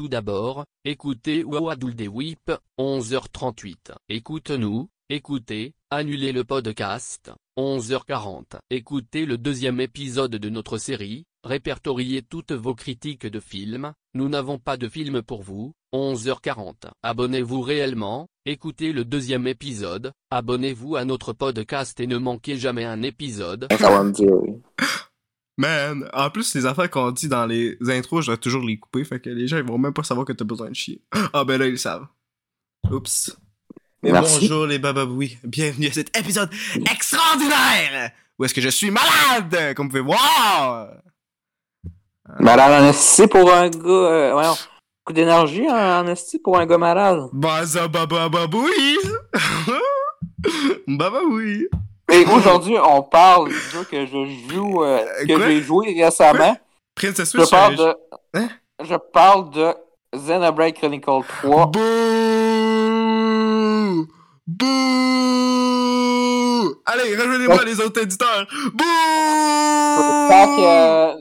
Tout d'abord, écoutez Wawadoul des Whip, 11h38. Écoute-nous, écoutez, annulez le podcast, 11h40. Écoutez le deuxième épisode de notre série, répertoriez toutes vos critiques de films, nous n'avons pas de film pour vous, 11h40. Abonnez-vous réellement, écoutez le deuxième épisode, abonnez-vous à notre podcast et ne manquez jamais un épisode. Man, en plus, les affaires qu'on dit dans les intros, je dois toujours les couper, fait que les gens ils vont même pas savoir que t'as besoin de chier. Ah ben là, ils le savent. Oups. Mais Merci. bonjour les bababouis, bienvenue à cet épisode extraordinaire où est-ce que je suis malade, comme vous pouvez voir. Malade en esti pour un gars. Euh, voyons. Coup d'énergie en esti pour un gars malade. Baza babababoui. bababoui. Et aujourd'hui, on parle du jeu que je joue, euh, que j'ai joué récemment. Princess Je Switch. parle euh, de. Hein? Je parle de Xenoblade Chronicle 3. Bouh! Bouh! Allez, rejoignez-moi les autres éditeurs. Bouh! Fait que euh,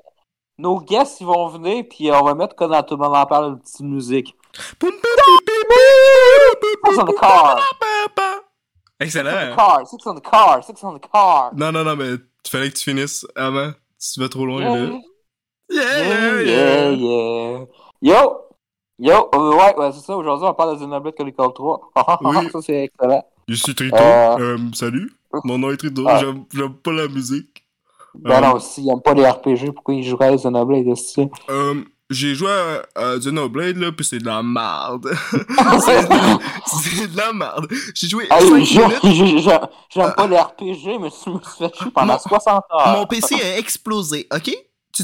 nos guests ils vont venir, puis on va mettre comme dans tout le monde en parle une petite musique. Excellent. car, six on the car, six on the car. Non, non, non, mais il fallait que tu finisses avant. Si tu vas trop loin, là. Yeah, Yeah, yeah, yeah, yeah. yeah. Yo! Yo! euh, ouais, ouais, c'est ça. Aujourd'hui, on parle de Xenoblade Chronicle 3. Oui. ça, c'est excellent. Je suis Trito. Euh. Euh, salut. Mon nom est Trito. Ah. J'aime pas la musique. Ben Euh. non, s'il aime pas les RPG, pourquoi il jouerait à Xenoblade? Euh, j'ai joué à, à Xenoblade, là, pis c'est de la merde. c'est de la merde. J'ai joué Hey, 5 j'ai- minutes. j'ai- j'ai- J'aime pas les RPG, mais je me suis fait chier pendant Mon- 60 heures. Mon PC a explosé, ok? Tu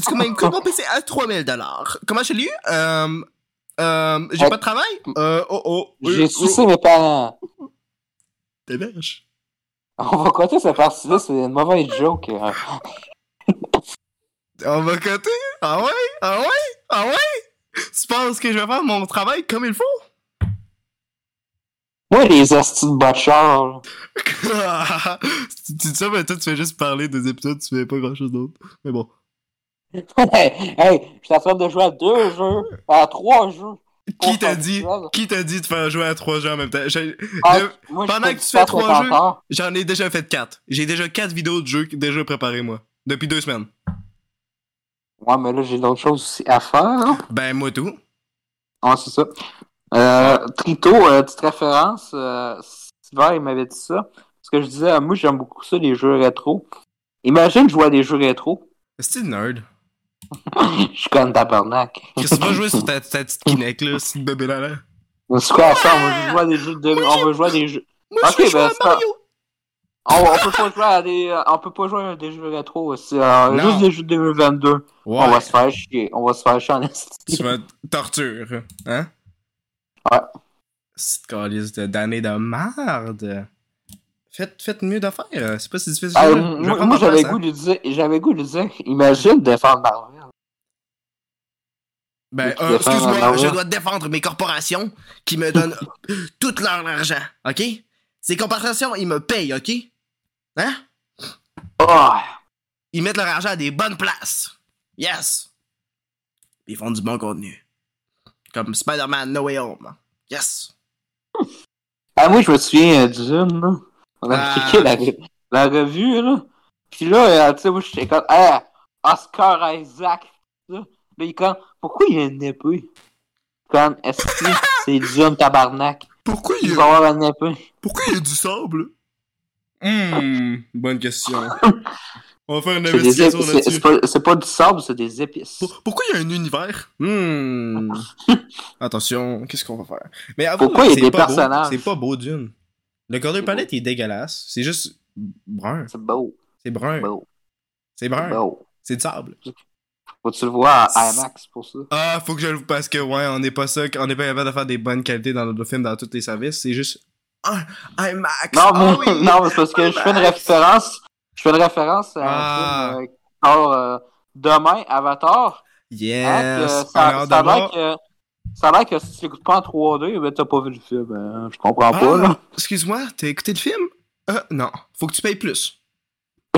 sais comment il me coûte mon PC à 3000 dollars. Comment je l'ai eu? Euh, euh, j'ai pas de travail? Euh, oh oh. J'ai euh, sucé mes parents. oh. T'es. On va compter cette partie-là, c'est une mauvaise joke. On va coter? Ah ouais? Ah ouais? Ah ouais? Tu penses que je vais faire mon travail comme il faut? Moi, les hosties de botchard, tu dis ça, mais toi, tu fais juste parler des épisodes, tu fais pas grand chose d'autre. Mais bon. hey, je suis en train de jouer à deux jeux, à trois jeux. Qui t'a dit, qui t'a dit de faire jouer à trois jeux en même temps? Ah, moi, pendant que tu fais 4 trois 50 jeux-. J'en ai déjà fait quatre. J'ai déjà quatre vidéos de jeux déjà préparées, moi. Depuis deux semaines. Ouais, mais là, j'ai d'autres choses aussi à faire. hein. Ben, moi tout. Ouais, c'est ça. Euh, Trito, euh, petite référence. Euh, Sylvain, il m'avait dit ça. Parce que je disais, euh, moi, j'aime beaucoup ça, les jeux rétro. Imagine jouer à des jeux rétro. C'est une nerd? Je suis comme tabarnak. Qu'est-ce que tu vas jouer sur ta, ta petite Kinect, là, ce bébé là, là? C'est quoi ça? On va jouer à des jeux de... On va jouer à des jeux... Moi, Ok, je ben, à Mario! On, on peut pas jouer à des... euh, On peut pas jouer à des jeux rétro aussi. euh, juste des jeux de 2022. Ouais. On va se faire chier. On va se faire chier en. Tu vas torture, hein? Ouais. Cette calice de- d'année de merde. Faites, faites mieux d'affaires. C'est pas si difficile. Euh, moi, moi, j'avais goût de dire... J'avais goût de dire... Imagine défendre Marvel. Ben, euh, excuse-moi, je dois défendre mes corporations qui me donnent tout leur argent, ok? Ces corporations, ils me payent, ok? Hein? Oh! Ils mettent leur argent à des bonnes places. Yes! Ils font du bon contenu. Comme Spider-Man No Way Home. Yes! Ah, moi, je me souviens euh, d'une, là. On a Ah. checké la, la revue, là. Puis là, euh, tu sais, moi, j'étais comme, ah, Oscar Isaac. Là, il est comme, pourquoi il y a une épée? Comme, est-ce que c'est Dune tabarnak? Pourquoi Il va avoir une épée. Pourquoi il y a du sable? Hmm, bonne question. On va faire une investigation là-dessus. c'est pas, du sable, c'est des épices. Pour- Pourquoi il y a un univers? Hmm. Attention, qu'est-ce qu'on va faire? Mais avoue, Pourquoi il y a des pas beau. personnages? C'est pas beau d'une. Le color palette est dégueulasse. C'est juste brun. C'est beau, C'est brun. C'est brun. beau. C'est du sable. Faut-tu le voir à IMAX pour ça? Ah, faut que je le parce que ouais, on n'est pas ça, on n'est pas capable de faire des bonnes qualités dans le film dans tous les services. C'est juste un IMAX. Non, Ah mais, oui, non, c'est parce que je fais une référence. Je fais une référence à Ah. un film euh, sort, euh, demain, Avatar. Hein, que Yes. ça, hâte ça a que, ça a l'air que si tu l'écoutes pas en 3D, ben t'as pas vu le film. hein. je comprends pas, Ah, là. excuse-moi, t'as écouté le film? Euh, non. Faut que tu payes plus.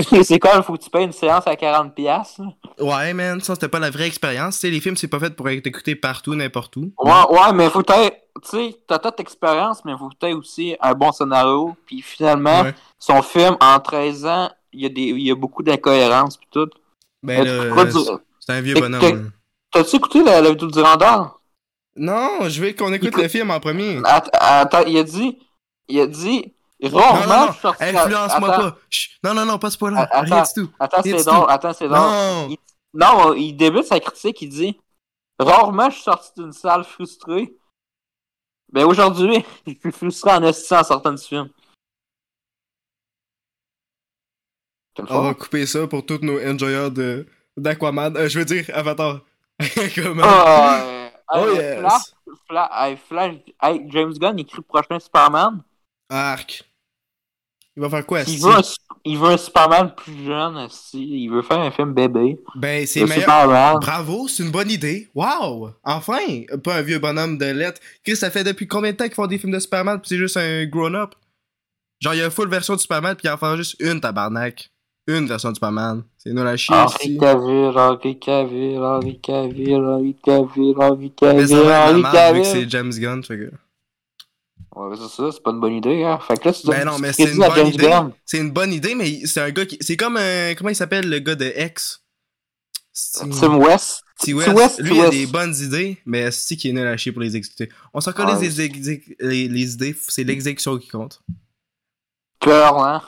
c'est quoi, il faut que tu payes une séance à 40$. piastres, là? Ouais, man, ça, c'était pas la vraie expérience. Tu sais, les films, c'est pas fait pour être écouté partout, n'importe où. Ouais, ouais, mais faut que tu sais, t'as toute expérience, mais faut que t'aies aussi un bon scénario. Puis finalement, Ouais. son film, en 13 ans, il y a, des, y a beaucoup d'incohérences pis tout. Ben, euh, c'est un vieux bonhomme. T'as-tu écouté la, la vidéo du? Non, je veux qu'on écoute Écoute- le film en premier. Att- Attends, il a dit, il a dit, rarement non, non, je suis sorti- influence-moi pas. Chut. Non, non, non, pas ce point-là. Rien du tout. Attends, c'est drôle, attends, c'est drôle. Non. Il- Non, il débute sa critique, il dit Rarement je suis sorti d'une salle frustré. Ben aujourd'hui, je suis frustré en assistant en sortant du film. T'as le On va couper ça pour tous nos enjoyers de d'Aquaman. Euh, je veux dire, Avatar. Ah, euh, Oh, hey, yes. Flash, Flash, Flash, James Gunn écrit le prochain Superman. Arc. Il va faire quoi, Il veut, un, il veut un Superman plus jeune, si il veut faire un film bébé. Ben, c'est Le meilleur. Superman. Bravo, c'est une bonne idée. Wow! Enfin! Pas un vieux bonhomme de lettres. Chris, ça fait depuis combien de temps qu'ils font des films de Superman pis c'est juste un grown-up? Genre, il y a une full version de Superman pis il en fait juste une, tabarnak. Une version de Superman. C'est nul à chier, Henri. Cavill, Henri Cavill, Henri Cavill, Henri Cavill, Henri Mais Cavill, Henri que Cavill. c'est James Gunn, fait que... Ouais, c'est ça, c'est pas une bonne idée, hein. Fait que là, tu Ben non, mais c'est une bonne idée. C'est une bonne idée, mais c'est un gars qui... C'est comme un... Comment il s'appelle, le gars de X? Tim West. T. T. West, West, lui, il a des bonnes idées, mais c'est qui est nul à chier pour les exécuter. On s'en connaît Ah, les, les, les idées, c'est l'exécution qui compte. Cœur, hein.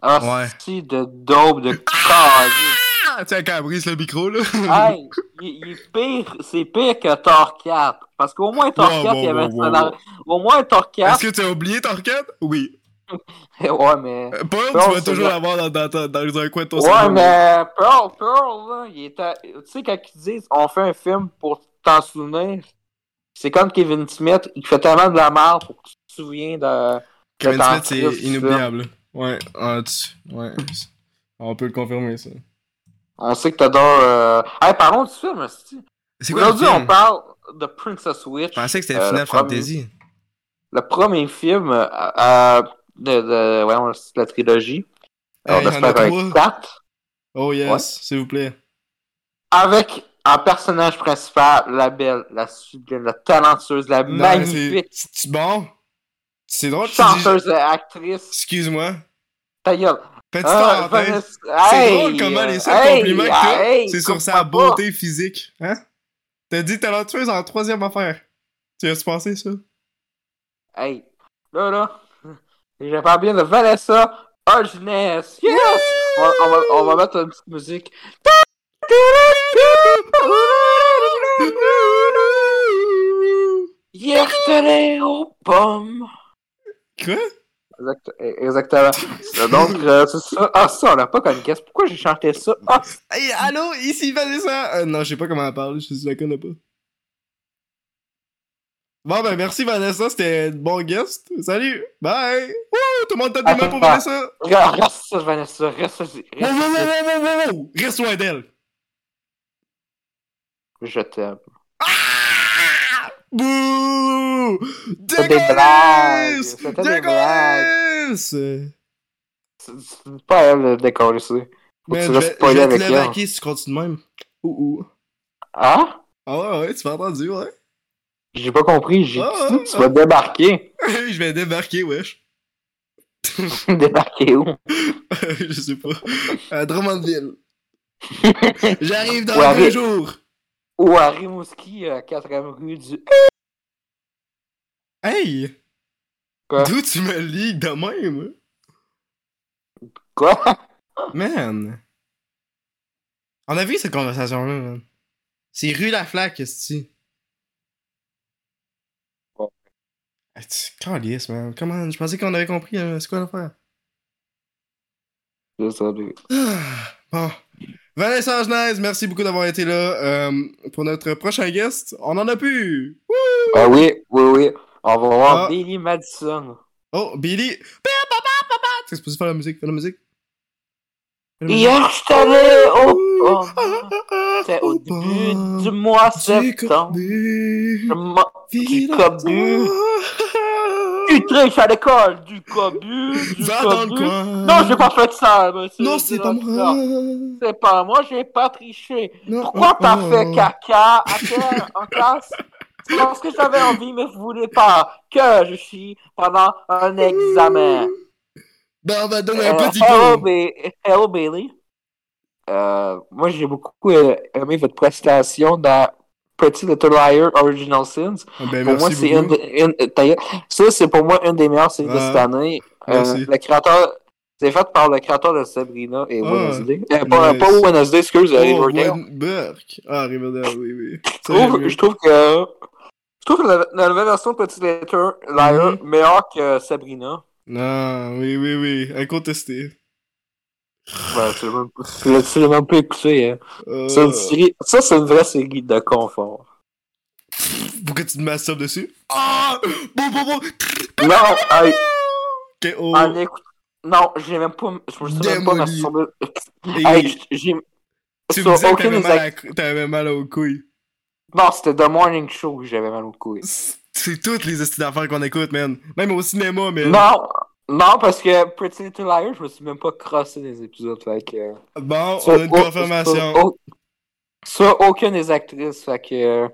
Ah, Ouais. de dope, de calice. Ah, tiens, quand elle brise le micro, là. Hey, il, il est pire, c'est pire que Thor 4. Parce qu'au moins Thor Wow, 4, wow, il y avait wow, un. Au moins Thor 4. Est-ce que tu as oublié Torquette? Oui. ouais, mais. Euh, Pearl, Pearl, tu vas toujours l'avoir dans, dans, dans, dans un coin de ton Ouais, cerveau. mais Pearl, Pearl, là, il était. Tu sais, quand ils disent on fait un film pour t'en souvenir, c'est comme Kevin Smith, il fait tellement de la merde pour que tu te souviens de. Kevin Smith, c'est inoubliable. Ouais, ah, tu- ouais. On peut le confirmer, ça. On sait que t'adores. Euh... Hey, parlons du film. C'est quoi Aujourd'hui, on parle de Princess Witch. Je pensais que c'était Euh, Final le premier- Fantasy. Le premier film euh, euh, de, de ouais, on- la trilogie. Hey, on il y en a espère un trois. 4. Oh yes, Ouais. s'il vous plaît. Avec en personnage principal la belle, la sublime, la talentueuse, la Non, magnifique c'est- bon? C'est drôle dis... chanteuse et actrice. Excuse-moi. Ta gueule. Petit Ah, C'est Hey, drôle comment les seuls hey, compliments que hey, c'est sur sa pas. beauté physique. Hein? T'as dit talentueuse en troisième affaire. Tu as-tu pensé ça? Hey, là, là, je parle bien de Vanessa Hudgens. Yes! On va, on va, on va mettre une petite musique. Hier, t'allais aux pommes. Quoi? Exact- exactement. Donc, euh, c'est ça. Ah, ça, on l'a pas comme guess. Pourquoi j'ai chanté ça? Ah, Hey, allô, ici Vanessa! Euh, non, je sais pas comment elle parle, je la connais pas. Bon, ben, merci Vanessa, c'était un bon guest. Salut! Bye! Wouh! Tout le monde tape des mains pour Attends. Vanessa! regarde, reste ça, Vanessa. Reste ça. Reste loin d'elle! Je t'aime. Ah! Bouh! Dégueulasse! Dégueulasse! C'est pas elle de décoller ça. Man, tu je vais, je vais te le elle. vaquer si tu continues de même. Ouh, ouh. Hein? Ah ouais, ouais, tu m'as entendu, ouais. J'ai pas compris. J'ai Ah, que tu ah, vas débarquer. je vais débarquer, wesh. débarquer où? je sais pas. À Drummondville. J'arrive dans Ouais, deux mais- jours. Ou à Rimouski, à 4ème rue du... Hey! Quoi? D'où tu me ligues de même? Quoi? Man! On a vu cette conversation-là, man. C'est rue La Flaque, esti. Ouais. Ah, tu- Calisse, man. Comment? Je pensais qu'on avait compris, hein, c'est quoi l'affaire? Désolé. Ah, Bon. Vanessa Genèse, merci beaucoup d'avoir été là. Euh, pour notre prochain guest, on en a plus! Wouh! Ah oui, oui, oui. On va voir Ah. Billy Madison. Oh, Billy! T'es supposé faire la musique, fais la musique. Hier, je t'allais au... Ah, ah, ah, C'était au oh, début du mois septembre. Je m'en-. Ah, Tu triches à l'école, du cobu, du Va dans le coin. Non, j'ai pas fait ça, monsieur. Non, c'est pas moi. C'est pas moi, j'ai pas triché. Non, Pourquoi oh, t'as oh, fait oh. caca à terre en classe? Parce que j'avais envie, mais vous voulez pas que je chie pendant un examen. Ben, on va donner un Euh, petit hello, coup. Hello, Bailey. Euh, moi, j'ai beaucoup euh, aimé votre prestation dans Pretty Little Liar Original Sins. Ben, Pour moi, c'est une, une- ça, c'est pour moi une des meilleures séries de Ah, cette année. Euh, le créateur, c'est fait par le créateur de Sabrina et Ah, Wednesday. Euh, pas, pas Wednesday, excuse, Oh, Riverdale. Burke. Ah, Riverdale, oui, oui. Je trouve, mieux. je trouve que, je trouve que la, la nouvelle version de Petit Little Liar Mhm. meilleure que Sabrina. Non, oui, oui, oui. Incontesté. Tu l'as même, l'as même pas écouté, hein. Euh, C'est une série, ça, c'est une vraie série de confort. Pourquoi tu te masturbes dessus? Ah! Bon, bon, bon! Non, hey, Ok, oh. en écoute, non, j'ai même pas, je me suis même pas masturbé. Hey, j'ai, tu me disais que t'avais mal, à... mal aux couilles. Non, c'était The Morning Show que j'avais mal au couilles. C'est toutes les estimes d'affaires qu'on écoute, man. Même au cinéma, man. Non, non, parce que Pretty Little Liars, je me suis même pas crossé des épisodes, fait que... Bon, Sur- on a une confirmation. Sur, au- sur aucune des actrices, fait que... euh,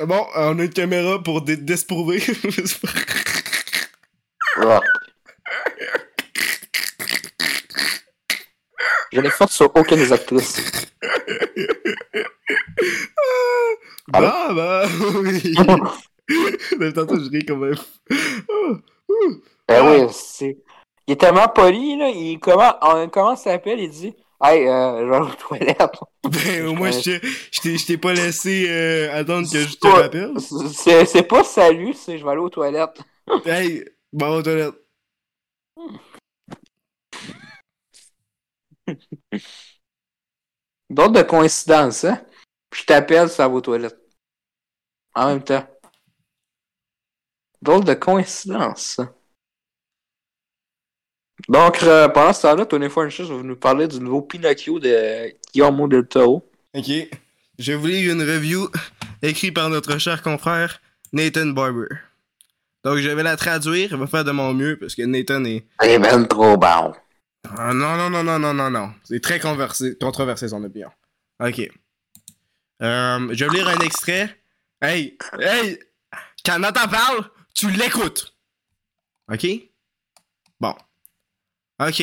Bon, on a une caméra pour dé- désprouver. ah. Je l'ai fait sur aucune des actrices. Allô? bah, bah, oui. Depuis tantôt, je ris quand même. Ben oui, c'est... Il est tellement poli, là, il comment, on, comment ça s'appelle, il dit « Hey, euh, je vais aux toilettes. Ben, au moins, je t'ai- je t'ai- je t'ai pas laissé euh, attendre que je te Ouais. rappelle. » C'est c'est pas « Salut », c'est « Je vais aller aux toilettes Hey, bon, aux toilettes. ». D'autres de coïncidence, hein? Je t'appelle, ça va aux toilettes. En même temps. D'autres de coïncidence. Donc, euh, pendant ce temps-là, Tony Furniture va nous parler du nouveau Pinocchio de Guillermo del Toro. Ok. Je vais vous lire une review écrite par notre cher confrère Nathan Barber. Donc, je vais la traduire. Je vais faire de mon mieux parce que Nathan est. C'est ben trop bon. Ah, non, non, non, non, non, non, non. C'est très conversé, controversé son opinion. Ok. Euh, je vais lire un extrait. Hey, hey! Quand Nathan parle, tu l'écoutes. Ok? Bon. Ok.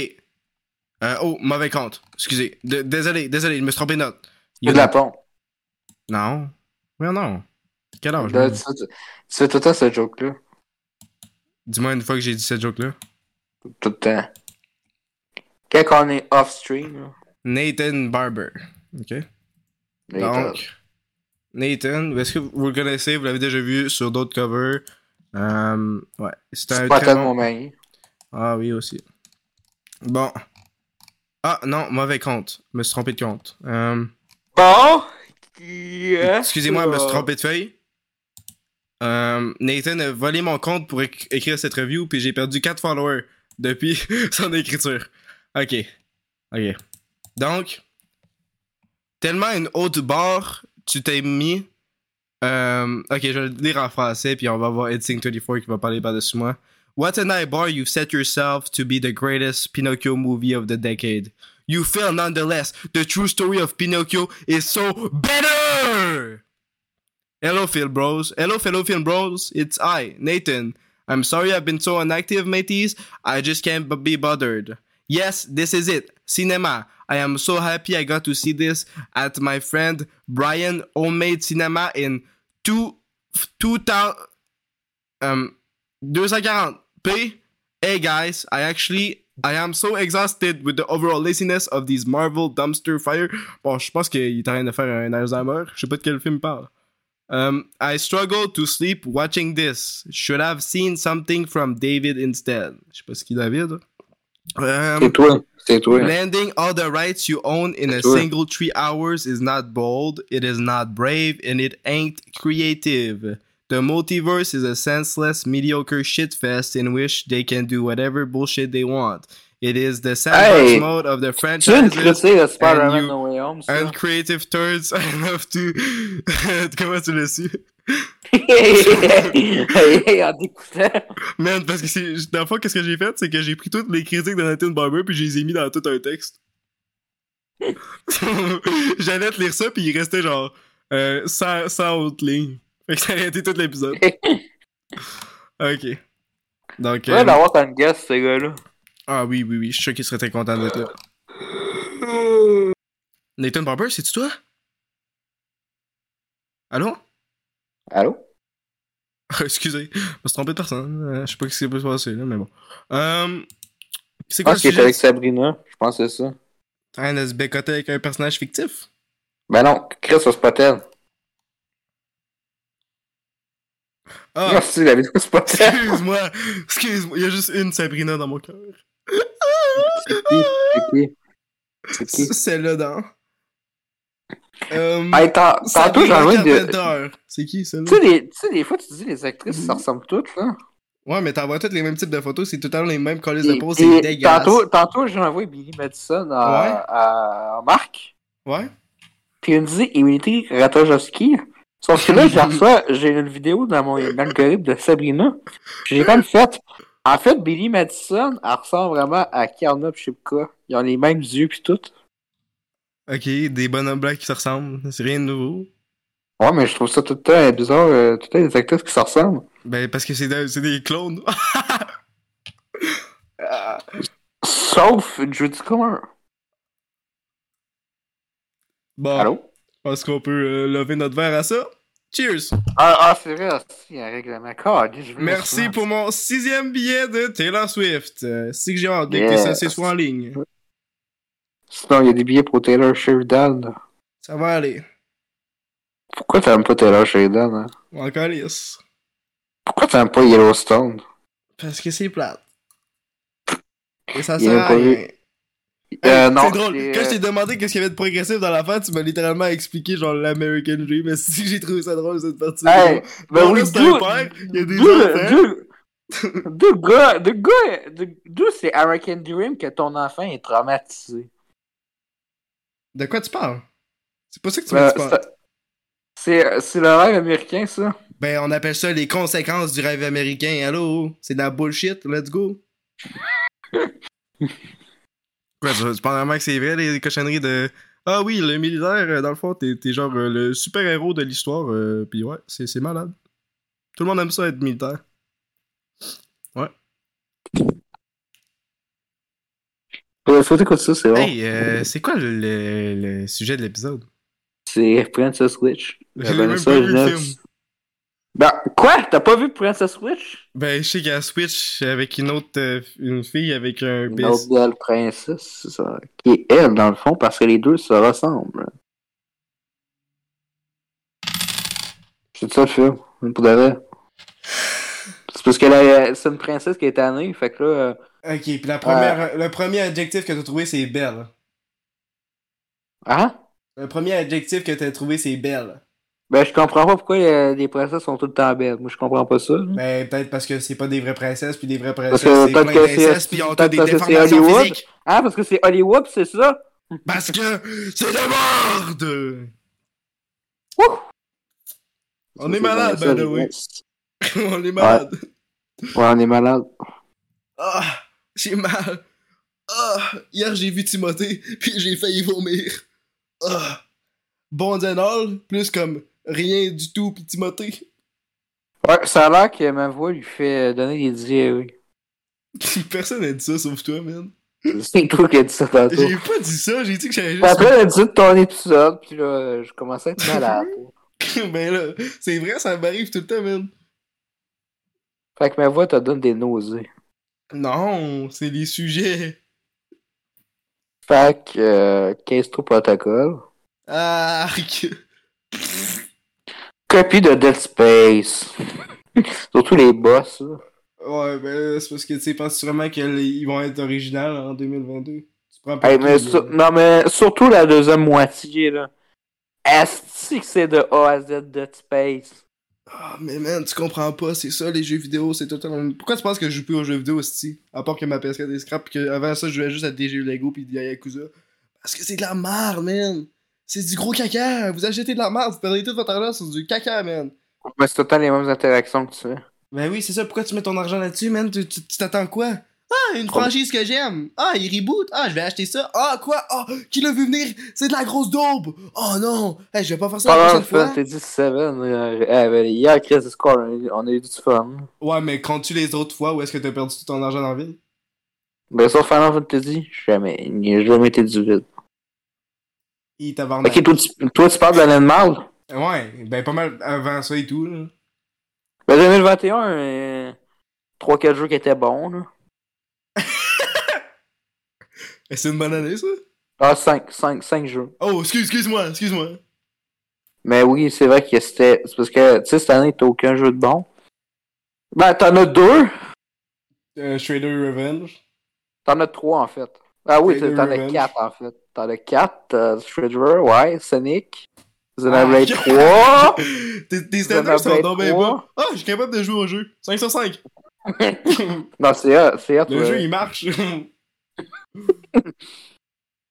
Euh, oh, mauvais compte. Excusez. D- désolé, désolé, je me suis trompé de note. Il y a de la pompe. Non. Mais non. Quel âge? Tu fais tu fais tout le temps ce joke-là. Dis-moi une fois que j'ai dit cette joke-là. Tout le temps. Quand on est off-stream, là, Nathan Barber. Ok? les Donc, Nathan, est-ce que vous le connaissez? Vous l'avez déjà vu sur d'autres covers? Euh, ouais. C'est un très mari. Ah oui, aussi. Bon. Ah, non, mauvais compte. Je me suis trompé de compte. Euh, Bon. Yes. Excusez-moi, je me suis trompé de feuille. Euh, Nathan a volé mon compte pour éc- écrire cette review, puis j'ai perdu 4 followers depuis son écriture. Ok. Ok. Donc, tellement une haute barre, tu t'es mis. Euh, ok, je vais le lire en français, puis on va voir Edsing24 qui va parler par-dessus moi. What an high bar you've set yourself to be the greatest Pinocchio movie of the decade. You fail nonetheless. The true story of Pinocchio is so better! Hello, Phil Bros. Hello, fellow Film Bros. It's I, Nathan. I'm sorry I've been so inactive, mateys. I just can't b- be bothered. Yes, this is it. Cinema. I am so happy I got to see this at my friend Brian Homemade Cinema in two, 2000, um, 240 P. Hey guys, I actually, I am so exhausted with the overall laziness of these Marvel dumpster fire. Bon, je pense qu'il est en train de faire un Alzheimer. Je sais pas de quel film il parle. Um, I struggle to sleep watching this. Should have seen something from David instead. Je sais pas ce qu'il David. Um, C'est toi. C'est toi. Landing all the rights you own in a Sure. single three hours is not bold, it is not brave, and it ain't creative. The multiverse is a senseless, mediocre shitfest in which they can do whatever bullshit they want. It is the sandbox Hey! mode of the Spider-Man you- No Way Home, ça? and creative turns enough to. Comment tu l'as su? en. Man, parce que c'est. Dans le fond, qu'est-ce que j'ai fait? C'est que j'ai pris toutes les critiques de Nathan Barber puis je les ai mis dans tout un texte. J'allais te lire ça puis il restait genre. Euh, 100, 100 autres lignes. Fait que ça aurait été tout l'épisode. Ok. Donc. Vas euh, l'avoir comme guest, ce gars-là. Ah oui, oui, oui. Je suis sûr qu'il serait très content d'être là. Nathan Barber, c'est-tu toi? Allô? Allô? Excusez, je me suis trompé de personne. Euh, je sais pas ce qui peut se passer là, mais bon. Euh, c'est Je quoi le pense qu'il est avec Sabrina. Je pense que c'est ça. Train de se bécoter avec un personnage fictif? Ben non, Chris, ça c'est pas elle. Ah, Merci, la vidéo, c'est pas elle. excuse-moi, excuse-moi, il y a juste une Sabrina dans mon cœur. C'est qui? C'est qui? C'est qui? Celle-là dans. Euh, Hey, tant- tantôt, j'en vois de. C'est qui Tu celle-là? sais, des, tu sais, des fois, tu dis les actrices, ça ressemble toutes, là. Ouais, mais t'envoies tous les mêmes types de photos, c'est tout le temps les mêmes colis de et c'est dégueulasse. tantôt, tantôt j'ai envoyé Billy Madison à, Ouais. à, à Marc. Ouais? Puis il me dit Emily Ratajkowski. Sauf que là, j'ai reçu, j'ai une vidéo dans mon algorithme de Sabrina. Puis j'ai comme fait. En fait, Billy Madison, elle ressemble vraiment à Karna pis je sais pas quoi. Ils ont les mêmes yeux pis tout. Ok, des bonhommes blancs qui se ressemblent, c'est rien de nouveau. Ouais, mais je trouve ça tout le temps bizarre, euh, tout le temps des actrices qui se ressemblent. Ben, parce que c'est des, clones. Sauf Judy Comer. bon, Allô? Est-ce qu'on peut euh, lever notre verre à ça? Cheers! Ah, ah c'est vrai, il y a un règlement. God, Merci pour mon sixième billet de Taylor Swift. Euh, c'est que j'ai hâte Yes. que ça soit en ligne. Sinon, il y a des billets pour Taylor Sheridan. là. Ça va aller. Pourquoi t'aimes pas Taylor Sheridan? Hein? Encore lisse. Pourquoi t'aimes pas Yellowstone? Parce que c'est plate. Et ça sert à rien. vu. Euh, non, c'est drôle. Quand euh, je t'ai demandé qu'est-ce qu'il y avait de progressif dans la fin, tu m'as littéralement expliqué genre l'American Dream. Mais si j'ai trouvé ça drôle cette partie. Hey, ben oui, père, il y a des deux gars, deux gars, deux, deux, c'est American Dream que ton enfant est traumatisé. De quoi tu parles? C'est pas ça que tu m'as Euh, dit c'est, c'est le rêve américain, ça. Ben, on appelle ça les conséquences du rêve américain. Allô? C'est de la bullshit. Let's go. Ouais, penses vraiment que c'est vrai, les cochonneries de. Ah oui, le militaire, euh, dans le fond, t'es t'es genre euh, le super-héros de l'histoire. euh, Pis ouais, c'est c'est malade. Tout le monde aime ça être militaire. Faut, faut écouter ça, c'est bon. Hey, euh, c'est quoi le, le- le sujet de l'épisode? C'est Princess Witch. J'ai même ça, pas vu le jeunesse. film. Ben, quoi? T'as pas vu Princess Witch? Ben, je sais qu'il y a Switch avec une autre euh, une fille avec un Une autre belle princesse, c'est ça. Qui est elle, dans le fond, parce que les deux se ressemblent. C'est ça le film, pour de vrai. C'est parce que là, c'est une princesse qui est tannée, fait que là. euh, Ok, puis la première, le premier adjectif que t'as trouvé, c'est belle. Hein? Le premier adjectif que t'as trouvé, c'est belle. Ben, je comprends pas pourquoi euh, les princesses sont tout le temps belles. Moi, je comprends pas ça. Ben, peut-être parce que c'est pas des vraies princesses, puis des vraies princesses, c'est plein que c'est- d'incestes, puis ont des parce que c'est déformations Hollywood. physiques. Ah, parce que c'est Hollywood, c'est ça? Parce que c'est de merde! Ouh! On est malade, way. messes. On est malade. Ouais, on est malade. Ah, j'ai mal. Ah, hier j'ai vu Timothée, puis j'ai failli vomir. Ah, bon and all, plus comme rien du tout, puis Timothée. Ouais, ça a l'air que ma voix lui fait donner des diarrhées. Personne n'a dit ça sauf toi, man. C'est toi qui as dit ça tantôt. J'ai pas dit ça, j'ai dit que j'avais juste. Après, elle a dit de ton épisode, puis là, je commençais à être malade. ben là, c'est vrai, ça m'arrive tout le temps, man. fait que ma voix te donne des nausées. Non, c'est les sujets. Fait que, euh, Casto Protocol. Ah, que- Copie de Dead Space. Surtout les boss, là. Ouais, ben c'est parce que tu penses vraiment qu'ils vont être originaux en 2022? Tu prends pas Hey, mais sur- non, mais surtout la deuxième moitié, là. Est-ce que c'est de A à Z Dead Space? Ah, mais man, tu comprends pas, c'est ça les jeux vidéo, c'est totalement. Pourquoi tu penses que je joue plus aux jeux vidéo aussi À part que ma PS4 est scrap, pis que avant ça, je jouais juste à des jeux Lego pis des Yakuza. Parce que c'est de la merde, man C'est du gros caca Vous achetez de la merde, vous perdez tout votre argent sur du caca, man Mais c'est tout le temps les mêmes interactions que tu fais. Ben oui, c'est ça. Pourquoi tu mets ton argent là-dessus, man? Tu tu- tu t'attends quoi? Ah, une franchise que j'aime. Ah, il reboot. Ah, je vais acheter ça. Ah, quoi? Ah, qui l'a vu venir? C'est de la grosse daube. Oh non. Hey, je vais pas faire ça la Pendant prochaine fois. Fantasy 7, euh, eh, ben, hier, Chris Score, on a eu- on a eu du fun. Ouais, mais comptes-tu les autres fois où est-ce que t'as perdu tout ton argent dans la ville? Ben, sur Final Fantasy, jamais. Il n'y a jamais été du vide. Tabarnak. Ok, toi, tu, toi, tu parles de l'animal. Ouais, ben pas mal avant ça et tout, là. Ben, 2021, euh, 3-4 jeux qui étaient bons, là. C'est une bonne année, ça? Ah, 5, 5, 5 jeux. Oh, excuse, excuse-moi, excuse-moi. Mais oui, c'est vrai que c'était. C'est parce que, tu sais, cette année, t'as aucun jeu de bon. Ben, t'en as deux. Euh, Shredder Revenge. T'en as trois, en fait. Ah oui, t'en as Revenge. quatre, en fait. T'en as quatre. Euh, Shredder, ouais. Sonic. Ah, Xenoblade ok. 3. Tes, standards sont donc 3. bas. Ah, je suis capable de jouer au jeu. 5 sur 5. Non, c'est hot, c'est. Le ouais. jeu, il marche.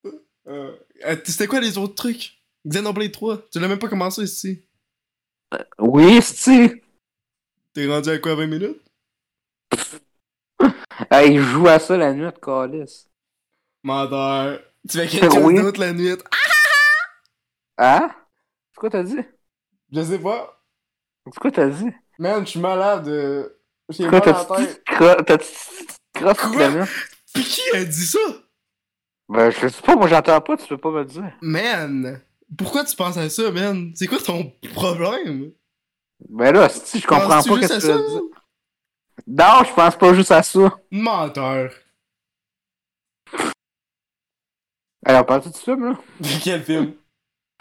euh, euh, C'était quoi les autres trucs? Xenoblade 3. Tu l'as même pas commencé ici. Oui, c'est. T'es rendu à quoi, 20 minutes? Ah, il joue à ça la nuit de Calis. Menteur. Tu fais quelque chose Oui. d'autre la nuit. Hein? C'est quoi t'as dit? Je sais pas. C'est quoi t'as dit? Man, je suis malade. euh, J'ai Quoi, mal à la tête. t'as-tu crosse la? Puis qui a dit ça? Ben, je sais pas, moi j'entends pas, tu peux pas me le dire. Man, pourquoi tu penses à ça, man? C'est quoi ton problème? Ben là, si je comprends pas qu'est-ce que tu veux dire. Non, je pense pas juste à ça. Menteur. Alors, parle-tu du film, là? Quel film?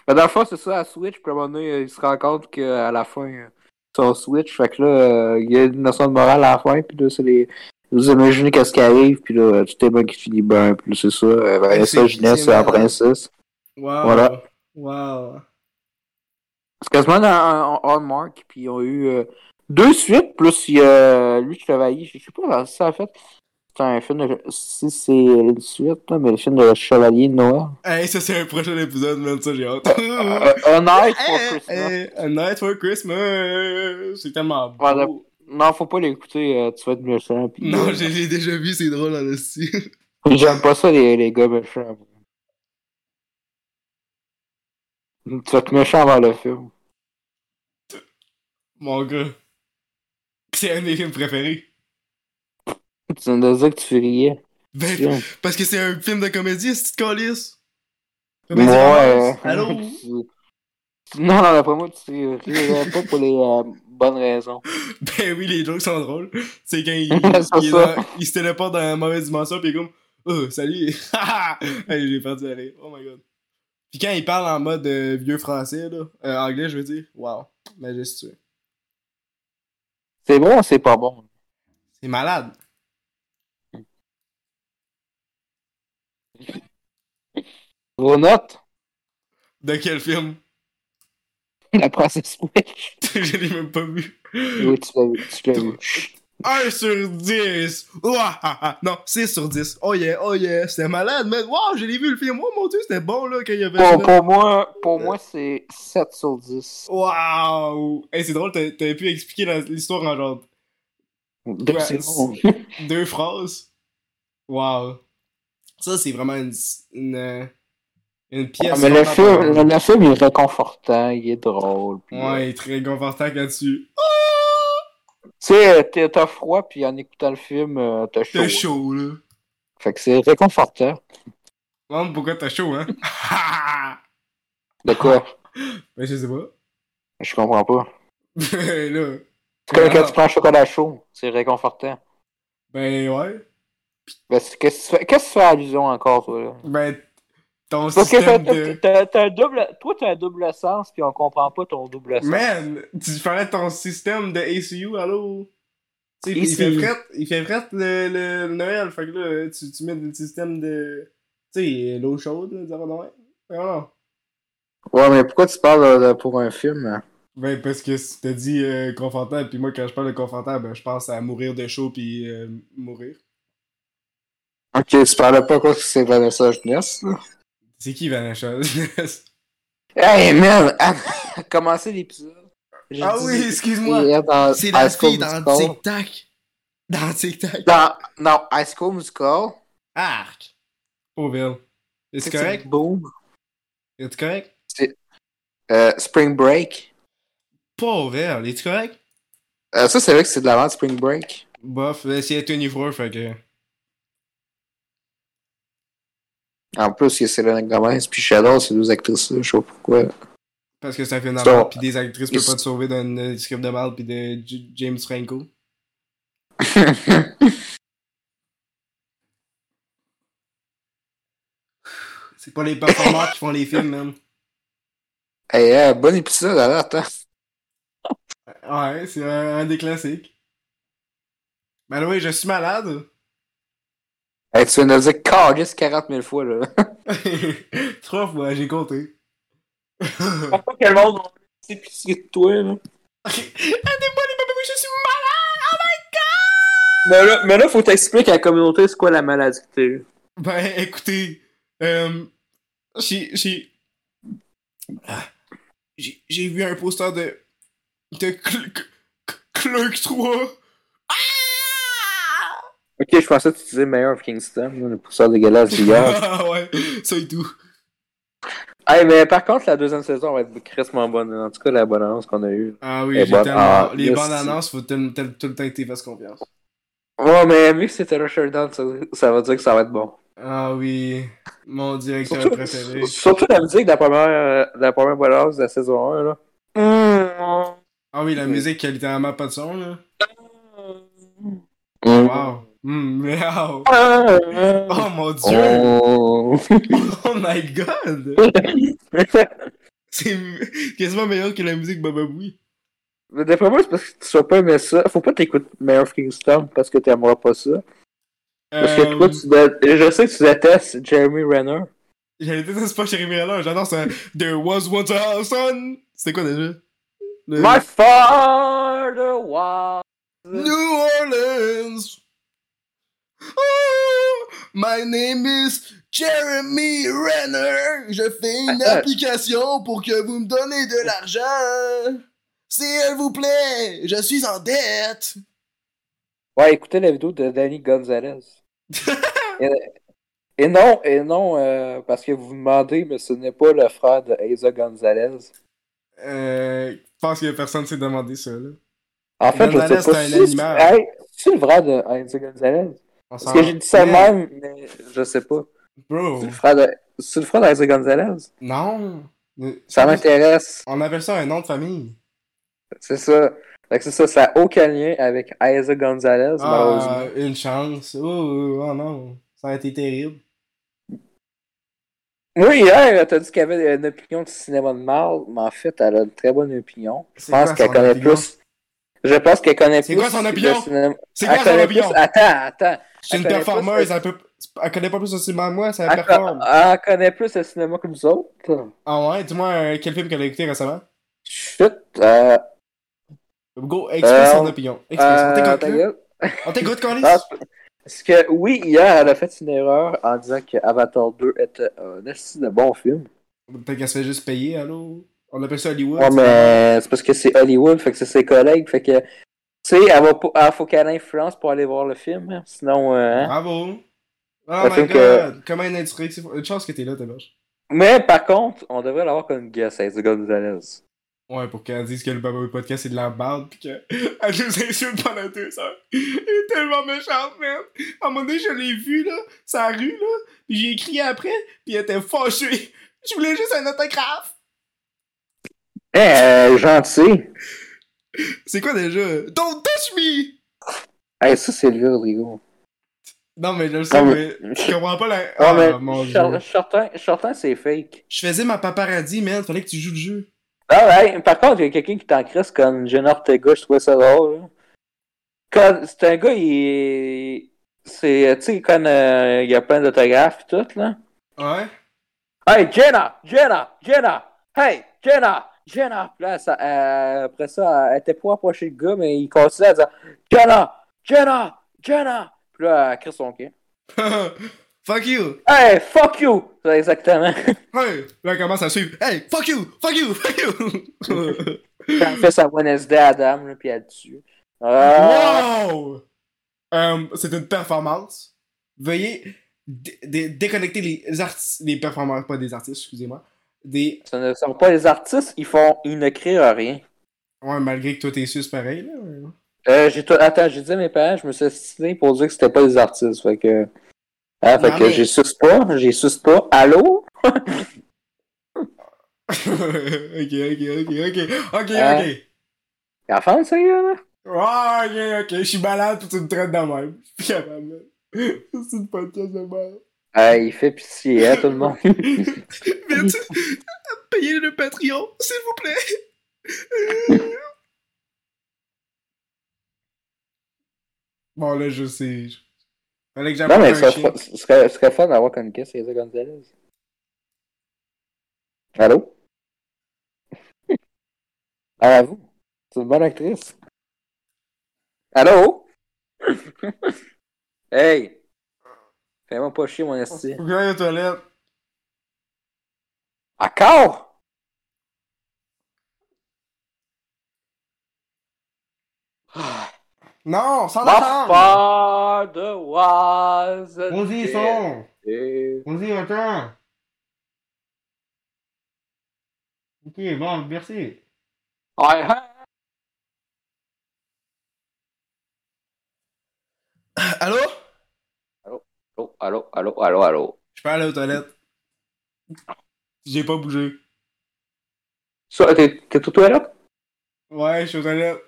Ben, dans le fond, c'est ça, à Switch, puis à un moment donné, il se rend compte qu'à la fin, euh, sur Switch, fait que là, euh, il y a une notion de morale à la fin, puis là, c'est les... Vous imaginez qu'est-ce qui arrive, puis là, tout est bien qui finit bien, puis là, c'est ça, euh, ben, ça, Ginès, c'est la princesse. Wow. Voilà. Wow. C'est quasiment un Hallmark, puis ils ont eu euh, deux suites, plus il y a lui Chevalier, je sais pas si ça a fait. C'est un film de. Si c'est une suite, là, mais le film de Chevalier de Noël. Hey, ça c'est un prochain épisode, man, ça j'ai hâte. A Night for Christmas. hey, A Night for Christmas! C'est tellement beau. Non, faut pas l'écouter, euh, tu vas être méchant. Pis, Non, euh, je l'ai déjà vu, c'est drôle en esti. J'aime pas ça, les, les gars méchants. Tu vas être méchant avant le film. Mon gars. C'est un de mes films préférés. Tu viens de dire que tu riais. Ben, parce que c'est un film de comédie, tu te calisses? Ouais. Allô? Non, non, d'après moi, tu rirais pas pour les euh, bonnes raisons. Ben oui, les jokes sont drôles. C'est quand il, C'est il, ça. dans- se téléporte dans la mauvaise dimension, il est comme, oh, salut! hey, j'ai perdu la rire. Oh my god. Pis quand il parle en mode euh, vieux français, là, euh, anglais, je veux dire, wow, majestueux. C'est bon ou c'est pas bon? C'est malade. Vos notes? De quel film? La princesse Switch. je l'ai même pas vu. Oui, tu l'as vu. Tu l'as vu. 1 sur 10! Ouah, ah, ah. Non, 6 sur 10. Oh yeah, oh yeah, c'était malade, man. Wow, je l'ai vu le film. Oh mon dieu, c'était bon là quand il y avait. Pour, pour moi, pour moi c'est 7 sur 10. Wow! Hey, c'est drôle, t'avais pu expliquer l'histoire en genre Ouais, c'est bon. deux phrases. Wow. Ça, c'est vraiment une, une, euh, une pièce. Ah, mais le film, le, film il est réconfortant, il est drôle. puis, euh, Ouais, il est très confortable là-dessus. Tu sais, t'es- t'as froid, puis en écoutant le film, euh, t'as chaud. T'as chaud, là. Fait que c'est réconfortant. Non, pourquoi t'as chaud, hein? De quoi? ben, je sais pas. Je comprends pas. Là. C'est comme Ben, quand tu prends un chocolat chaud, c'est réconfortant. Ben, ouais. C'est- Qu'est-ce que tu fais- tu allusion encore, toi, là? Ben, ton Parce que système t'as- de... t'as t'as un double... Toi, t'as un double sens, puis on comprend pas ton double sens. Man, tu de ton système de ACU, allô? Tu sais, il fait ACU. fret, il fait fret le, le, le Noël, fait que là, tu, tu mets le système de... Tu sais, l'eau chaude, là, Noël. Ouais, mais pourquoi tu parles euh, pour un film? hein? Ben, parce que si t'as dit euh, confortable, puis moi, quand je parle de confortable, ben, je pense à mourir de chaud puis euh, mourir. Ok, tu parlais pas quoi que c'est Vanessa Jeunesse, là? C'est qui Vanessa? Hey, man! Commencer l'épisode. Ah dit oui, excuse-moi. C'est la fille dans. Tic Tac. Dans Tic Tac. Dans, non, High School Musical. Arc. Pauvre. Est-ce C'est correct? Boom? Est-ce correct? Euh, Spring Break. Pauvre, est-ce correct? Euh, ça, c'est vrai que c'est de la vente Spring Break. Bof, c'est Tony Four, fait que. En plus, il y a Selena Gomez puis Shadow, ces deux actrices-là, je sais pas pourquoi. Parce que c'est un film de merde, pis des actrices peuvent pas te sauver d'un euh, script de mal pis de J- James Franco. C'est pas les performeurs qui font les films, man. hey, euh, bon épisode, alors, attends. Ouais, c'est un, un des classiques. Ben oui, je suis malade. Hey, tu viens de le dire Cargis 40 000 fois, là. Trois fois, j'ai compté. pas quel monde c'est pitié de toi, là. Aidez-moi les bébés, je suis malade! Oh Mais là, mais là faut t'expliquer à la communauté c'est quoi la maladie? Que. Ben, écoutez, euh, j'ai, j'ai, ah, j'ai, j'ai vu un poster de, de Cl- Cl- Clerks 3. Ok, je pensais que tu disais Mayor of Kingston, le pousseur dégueulasse d'hier. Ah ouais, ça et tout. hey, mais par contre, la deuxième saison va être crissement bonne. En tout cas, la bonne annonce qu'on a eue. Ah oui, j'ai tellement, ah, les bandes annonces, faut tout le temps que t'y fasses confiance. Ouais, mais vu que c'était le Sheridan, ça, ça veut dire que ça va être bon. Ah oui, mon directeur Surtout, préféré. surtout la musique de la première, euh, de la première bonne annonce de la saison 1, là. Mm. Ah oui, la musique qui a littéralement pas de son, là. Mm. Wow. Mm, wow. Oh, mon dieu! Oh. Oh my god! C'est quasiment meilleur que la musique Baba Booey. Mais D'après moi, c'est parce que tu vas pas aimer ça. Faut pas t'écouter of Kingston parce que t'aimeras pas ça. Parce que toi, tu dé- je sais que tu détestes Jeremy Renner. Dire, c'est pas Jérémy Renner, j'adore ça. There was once a son. C'était quoi déjà? Le- My father was. New Orleans. Oh, my name is Jeremy Renner. Je fais une application pour que vous me donnez de l'argent. S'il vous plaît, je suis en dette. Ouais, écoutez la vidéo de Danny Gonzalez. et, et non, et non, euh, parce que vous vous demandez, mais ce n'est pas le frère de Asa Gonzalez. Euh, je pense que personne s'est demandé ça, là. En fait, je Gonzalez, sais pas c'est si un animal. Hey, c'est le frère de Asa Gonzalez? S'en- que j'ai dit ça même, mais je sais pas. Bro, C'est le frère de, c'est le frère d'Isa Gonzalez? non. Ça m'intéresse. On appelle ça un nom de famille. C'est ça. Fait que c'est ça, ça n'a aucun lien avec Isa Gonzalez, malheureusement. Ah, une chance. Oh, oh, non. Ça a été terrible. Oui, hier, t'as dit qu'elle avait une opinion de cinéma de mal, mais en fait, elle a une très bonne opinion. Je pense qu'elle connaît opinion? plus. Je pense qu'elle connaît C'est plus. quoi son le opinion? cinéma- C'est quoi son opinion? Attends, attends. C'est une performeuse, plus- elle connaît pas plus aussi mal que moi, ça Elle, performe. elle connaît plus le cinéma que nous autres. Ah ouais, dis-moi euh, quel film qu'elle a écouté récemment? Chut. Euh, Go, explique Euh, son opinion. Explique, on euh, t'écoute. On Colis. Parce que oui, hier, elle a fait une erreur en disant que Avatar 2 était un de bon film. Peut-être qu'elle se fait juste payer, allô? On appelle ça Hollywood. Ouais, mais c'est parce que c'est Hollywood, fait que c'est ses collègues, fait que. Tu sais, elle va pas. Elle faut qu'elle influence pour aller voir le film, hein, sinon. euh, hein. Bravo. Oh my god. que- Comment une Une chance que t'es là, t'es vache. Mais par contre, on devrait l'avoir comme guest avec Gonzalez. Ouais, pour qu'elle dise que le Baba Podcast c'est de la barde pis qu'elle nous insulte pendant deux heures. Elle est tellement méchante, man. À un moment donné, je l'ai vue, là, sa rue, là, pis j'ai crié après, pis elle était fâchée. Je voulais juste un autographe. Euh, gentil. C'est quoi déjà? Don't touch me! Eh, ça, c'est lui, Rodrigo. Non, mais je le sais, Non, mais je comprends pas la. Non, Ah, mais. mon dieu. C'est fake. Je faisais ma paparazzi, man. Fallait que tu joues le jeu. Ah ouais, par contre, il y a quelqu'un qui t'en crisse comme Jenna Ortega, je trouvais ça drôle. là. Quand c'est un gars, il est. C'est, tu sais, quand euh, il y a plein d'autographes et tout, là. Ouais. Hey, Jenna! Jenna! Jenna! Hey, Jenna! Jenna! Là, ça, euh, après ça, elle était pas approcher le gars, mais il continuait à dire Jenna! Jenna! Jenna! Puis là, elle crie son fuck you! Hey, fuck you! Exactement. Hey! Là, elle commence à suivre. Hey! Fuck you! Fuck you! Fuck you! Elle fait sa Wednesday à Adam, là, puis elle tue. Wow! Euh, c'est une performance. Veuillez dé- dé- déconnecter les artistes, les performeurs, pas des artistes, excusez-moi. Des. Ce ne sont pas les artistes, ils font, ils ne créent rien. Ouais, malgré que toi t'es sus pareil, là. ouais. Euh, j'ai tout... Attends, j'ai dit à mes parents, je me suis assigné pour dire que c'était pas des artistes, fait que... Hein, fait Non, que mais- j'ai sus pas, j'ai sus pas. Allô? ok, ok, ok, ok. Ok, Hein? ok. Y'a la fin, ça, là? Ouais, ok, ok. Je suis malade, puis tu me traites de même. Je suis capable. C'est une podcast de merde. Euh, il fait pitié, hein, tout le monde. Vite! Payez le Patreon, s'il vous plaît! bon, là, je sais. Fallait que non, mais ce serait, ce serait fun d'avoir comme guest Reza Gonzalez. Allô? Ah, à vous? C'est une bonne actrice. Allô? hey! Fais-moi pas chier, mon esti. Faut que j'aille aux toilettes. Encore? Non, sans My attendre! father was a Vas-y, son! Vas-y, attends! Ok, bon, merci. I had Allô? Allô, allô, allô, allô, allô. Je peux aller aux toilettes. J'ai pas bougé. Ça, t'es, t'es tout toilette? Ouais, je suis aux toilettes.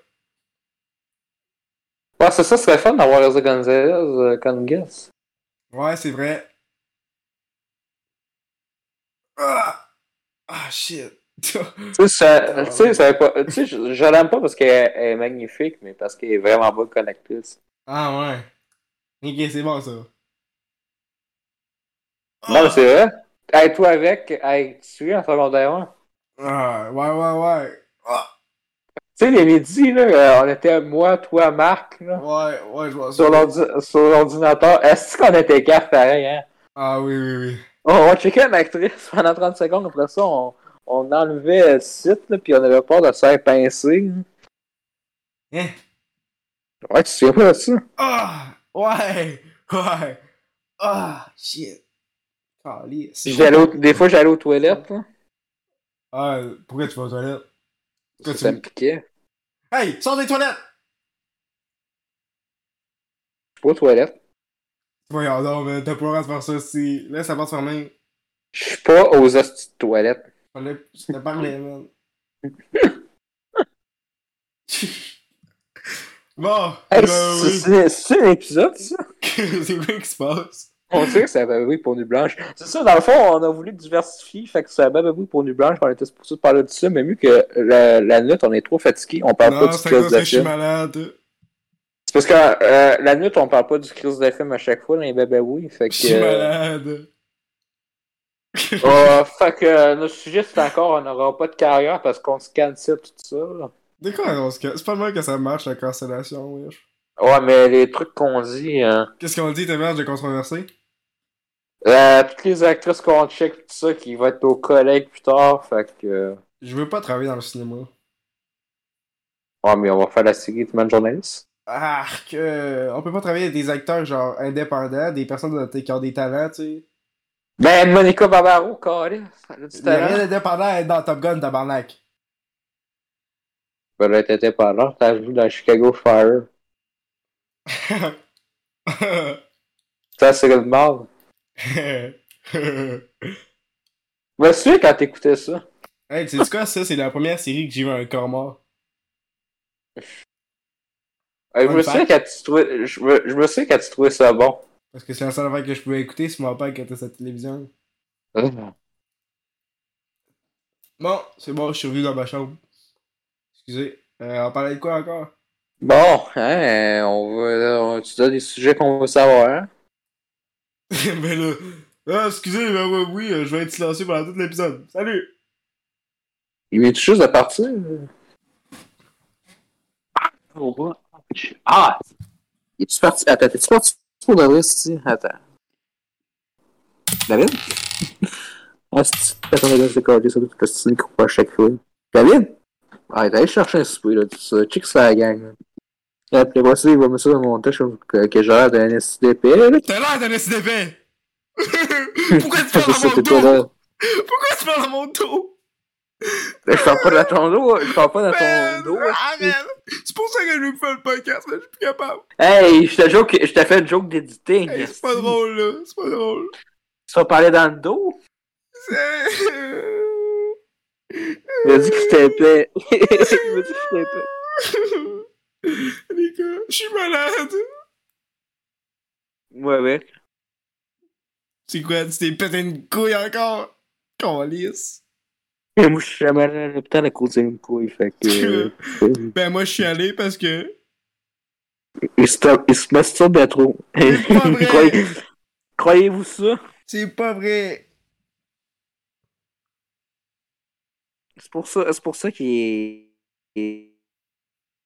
Ouais, c'est ça, ce serait fun d'avoir Reza Gonzalez euh, comme guest. Ouais, c'est vrai. Ah, ah shit. Tu sais, ça- tu sais, tu je, je l'aime pas parce qu'elle elle est magnifique, mais parce qu'elle est vraiment bonne connectrice. ah ouais. Ok, c'est bon ça. Non, mais c'est vrai. Hey, toi avec, hey, tu suis en secondaire 1? Ah, ouais, ouais, ouais. Ah, Tu sais, les midis, là, euh, on était moi, toi, Marc, là, ouais, ouais, je vois ça. sur l'ordi- sur l'ordinateur. Est-ce qu'on était caf pareil, hein? Ah oui, oui, oui. On, on checkait une actrice pendant 30 secondes, après ça, on, on enlevait le site, là, puis on avait peur de se faire pincer. Hein? Ouais, tu sais pas ça? Ah, ouais, ouais. Ah, shit. Au- des fois, j'allais aux toilettes, là. Ah, pourquoi tu vas aux toilettes? Pourquoi Ça, tu- me piquait. Hey, sors des toilettes! Je suis pas aux toilettes. Voyons donc, mais t'as pas le droit de faire ça si. Laisse la porte fermée. Je suis pas aux hosties de toilettes. Je te parlais, man. bon, Hey, ben c'est- oui. un épisode, ça? c'est quoi qui se passe? On sait que c'est Bababouille pour Nuit Blanche. C'est ça, dans le fond, on a voulu diversifier, fait que c'est Bababouille pour Nuit Blanche, on était supposé parler de ça, mais vu que la, la nuit, on est trop fatigué, on parle pas du cause de je suis film. malade. C'est parce que euh, la nuit, on parle pas du crise de film à chaque fois les Bababouilles, fait Je suis que... euh, malade. oh, fait que euh, notre sujet, c'est encore, on n'aura pas de carrière parce qu'on se cancelle tout ça. là. De quoi on se casse? C'est pas mal que ça marche la cancellation, wesh. Ouais, mais les trucs qu'on dit, euh, Qu'est-ce qu'on dit, t'es merde de controversé? Euh, toutes les actrices qu'on check, tout ça, qui vont être nos collègues plus tard, fait que... euh, Je veux pas travailler dans le cinéma. Ouais, mais on va faire la série de Man Journalist. Ah, que. On peut pas travailler avec des acteurs genre indépendants, des personnes qui ont des talents, tu sais. Ben, Monica Barbaro, carré, elle a du talent. à être dans Top Gun, tabarnak. Ben t'étais pas là, t'as joué dans Chicago Fire. Ça, c'est le mal. Me souviens quand t'écoutais ça? hey, tu sais quoi, ça, c'est la première série que j'ai vu un corps mort. Je, me souviens quand tu trouvais, je, me, je me souviens quand tu trouvais ça bon. Parce que c'est la seule affaire que je pouvais écouter si mon père était sa télévision. Bon, c'est bon, je suis revenu dans ma chambre. Excusez. Euh, on parlait de quoi encore? Bon, hein, on va, on- tu as des sujets qu'on veut savoir, hein? Ben là. Ah, excusez, ben oui, euh, je vais être silencieux pendant tout l'épisode. Salut! Il vient tout juste de partir. Ah! Il est-tu parti? Attends, t'es-tu parti pour de vrai, ici? Attends. David? Ah, c'est Attends, là, je vais coller ça, parce que c'est une coupe à chaque fois. David? Arrête, allez chercher un souper, là, tout ça. Check ça, la gang, là. Après moi, il va mettre ça dans mon montage que, que j'ai l'air d'un SDP. T'as l'air d'un SDP! Pourquoi tu parles dans mon dos? Pourquoi tu parles dans mon dos? Je parle pas dans ton dos, je parle pas dans ton dos. arrête! C'est pour ça que je veux faire le podcast, mais je suis plus capable. Hey, je te joke, je t'ai fait une joke d'éditer. Hey, c'est pas drôle, là. C'est pas drôle. Tu vas parler dans le dos? Il m'a dit que c'était épais. il m'a dit que c'était épais. Les gars, je suis malade. Ouais, ouais. C'est quoi, tu t'es pété une couille encore? Calice. Et moi, je suis jamais allé à l'hôpital à cause d'une couille, fait que... euh, Ben, moi, je suis allé parce que. il se, il se masturbe trop. C'est pas vrai. Croyez- Croyez-vous ça? C'est pas vrai. C'est pour ça, c'est pour ça qu'il est...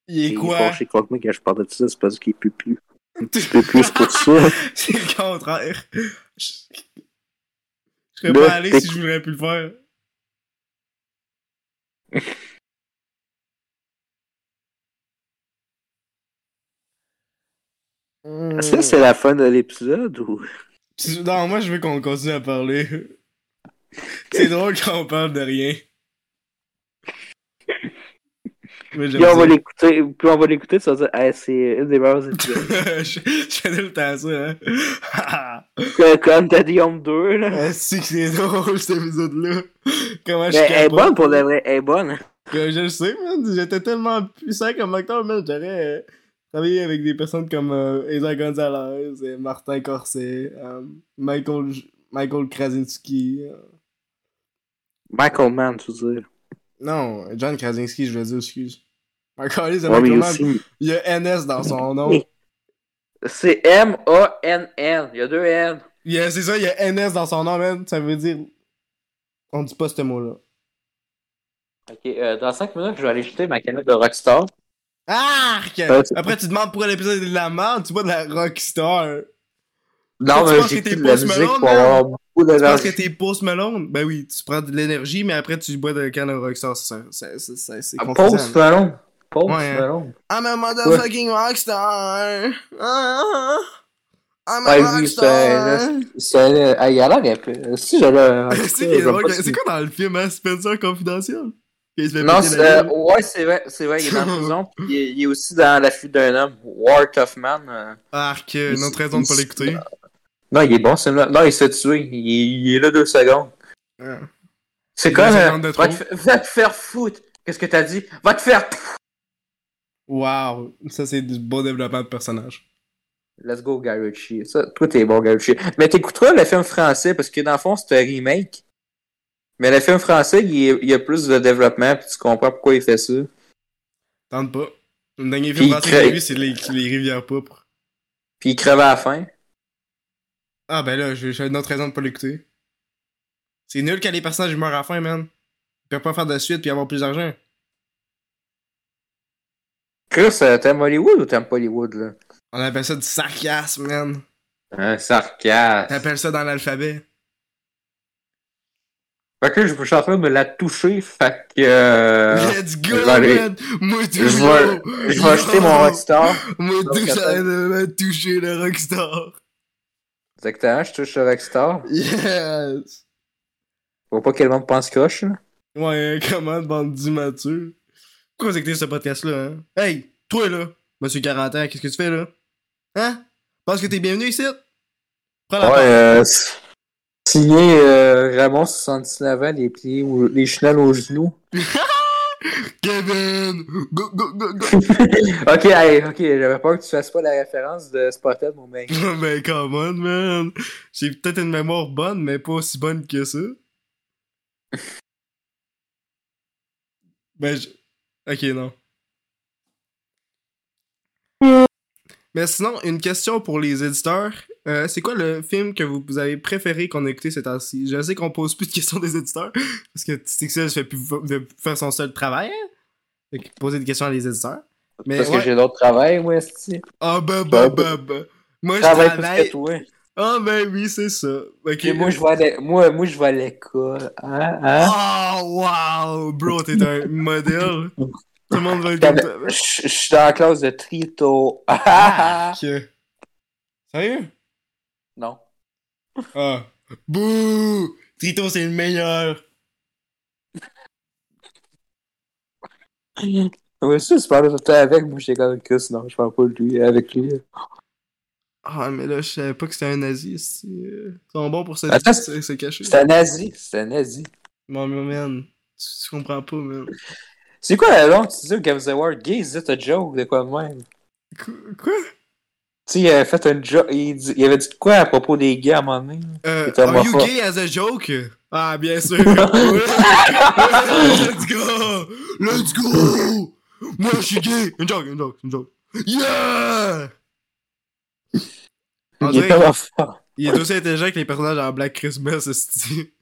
Il est... Il est il quoi? fâché contre moi quand je parle de ça, c'est parce qu'il peut plus. Il peut plus, pour ça. C'est le contraire. Je, je serais pas allé si je voudrais plus le faire. Est-ce que c'est la fin de l'épisode ou... Non, moi je veux qu'on continue à parler. C'est drôle quand on parle de rien. Mais Puis on va l'écouter, puis on va l'écouter, ça va dire, hey, c'est une des meilleures épisodes. je, je fais tout le temps ça, hein. Comme Daddy Home 2, là. Ah, c'est que c'est drôle cet épisode-là. Comment je Mais elle est bonne pour de vrai, elle est bonne. Que je le sais, man. J'étais tellement puissant comme acteur, man. J'aurais euh, travaillé avec des personnes comme euh, Gonzalez, et Martin Corset, euh, Michael, Michael Krasinski. euh. Michael Mann, tu veux dire. Non, John Krasinski, je veux dire, excuse. Il y a NS dans son nom. C'est M-A-N-N. Il y a deux N. Il y a- C'est ça, il y a NS dans son nom, man. Ça veut dire. On dit pas ce mot-là. Ok, euh, dans 5 minutes, je vais aller jeter ma canette de Rockstar. Arc! Euh, tu- Après, tu demandes pourquoi l'épisode est de la merde, tu vois de la rockstar. Non, tu mais j'ai que t'es de la Post musique pour avoir beaucoup Tu penses d'énergie. que t'es Post Malone? Ben oui, tu prends de l'énergie, mais après tu bois de canne à Rockstar. C'est c'est- c'est- c'est- c'est Ah, confusant. Post Malone? Ouais, hein. Malone. I'm a motherfucking rockstar! Ah, I'm a Ouais, rockstar! c'est... c'est- Il a l'air épais. Si j'allais... C'est quoi dans le film, hein? Spencer Confidentiel? Non, euh, ouais, c'est vrai, c'est vrai, il est dans la prison. Il est, il est aussi dans La fuite d'un homme, War Tough Man. euh. Arc, une autre raison de pas l'écouter. Non, il est bon, c'est là. Non, il s'est tué. Il, il est là deux secondes. Ah. C'est comme. euh, va, te, va te faire foutre. Qu'est-ce que t'as dit? Va te faire. Wow, ça c'est du beau développement de personnage. Let's go, Ritchie. Ça, toi, t'es bon, Ritchie. Mais t'écouteras le film français parce que dans le fond, c'est un remake. Mais le film français, il, y a plus de développement, puis tu comprends pourquoi il fait ça. Tente pas. Le dernier Puis film il français que j'ai vu, c'est les, les Rivières Pourpres. Puis il crève à la fin. Ah ben là, j'ai j'ai une autre raison de pas l'écouter. C'est nul quand les personnages meurent à la fin, man. Ils peuvent pas faire de suite puis avoir plus d'argent. Chris, euh, t'aimes Hollywood ou t'aimes pas Hollywood, là? On appelle ça du sarcasme, man. Un sarcasme. T'appelles ça dans l'alphabet. Fait que je suis en train de me la toucher, fait que. euh, Let's go, je vais aller- man! Moi je vais, je vais acheter mon Rockstar. Moi de me toucher le Rockstar. Exactement, je touche le Rockstar. Yes! Faut pas que le monde pense croche, là. Ouais, comment bande d'immatures? Pourquoi vous écoutez ce podcast-là, hein? Hey, toi là, monsieur 40 ans, qu'est-ce que tu fais là? Hein? Penses que t'es bienvenu ici? Prends la Ouais, euh, signé euh, Ramon 79 ans, les pieds, ou les chenelles aux genoux. Kevin! Go, go, go, go! ok, hey, ok, j'avais peur que tu fasses pas la référence de Spotted, mon mec. ben, come on, man! J'ai peut-être une mémoire bonne, mais pas aussi bonne que ça. ben, je... Ok, non. Mais sinon, une question pour les éditeurs. Euh, c'est quoi le film que vous, vous avez préféré qu'on ait écouté ces temps-ci? Je sais qu'on pose plus de questions des éditeurs, parce que Tixel fait plus faire son seul travail. hein? Fait que poser des questions à les éditeurs. Mais Parce ouais. que j'ai d'autres travail, moi. Ah bah bah bah bah. Moi, Je travaille plus que toi. Ah, ben oui, c'est ça. Ok. Et moi, je l'é- moi, moi, je vais à l'école. Hein? Hein? Oh, wow! Bro, t'es un modèle. Tout le monde va être. Je suis dans la classe de Trito. Ok. Sérieux? non. Ah. Bouh! Trito, c'est le meilleur. Ouais, ça, c'est pas tout le temps avec. Moi, j'étais comme Chris, non, je parle pas de lui, avec lui. Ah, mais là, je savais pas que c'était un nazi. c'est- euh, Ils sont bons pour se, Attends, se, se cacher. C'est un nazi. C'est un nazi. Bon, mais man, tu, tu comprends pas, man. C'est quoi la langue, tu dis au Games Award? Gay, is it a joke? De quoi de même? Qu- Quoi? Tu sais, il avait fait un joke. Il, dit- il avait dit quoi à propos des gays à un moment donné? Euh, un are you gay as a joke? Ah, bien sûr. Let's go! Let's go! Moi, je suis gay! Une joke, une joke, une joke. Yeah! On Il est dirait tellement fort. Il est aussi intelligent que les personnages en Black Christmas, esti.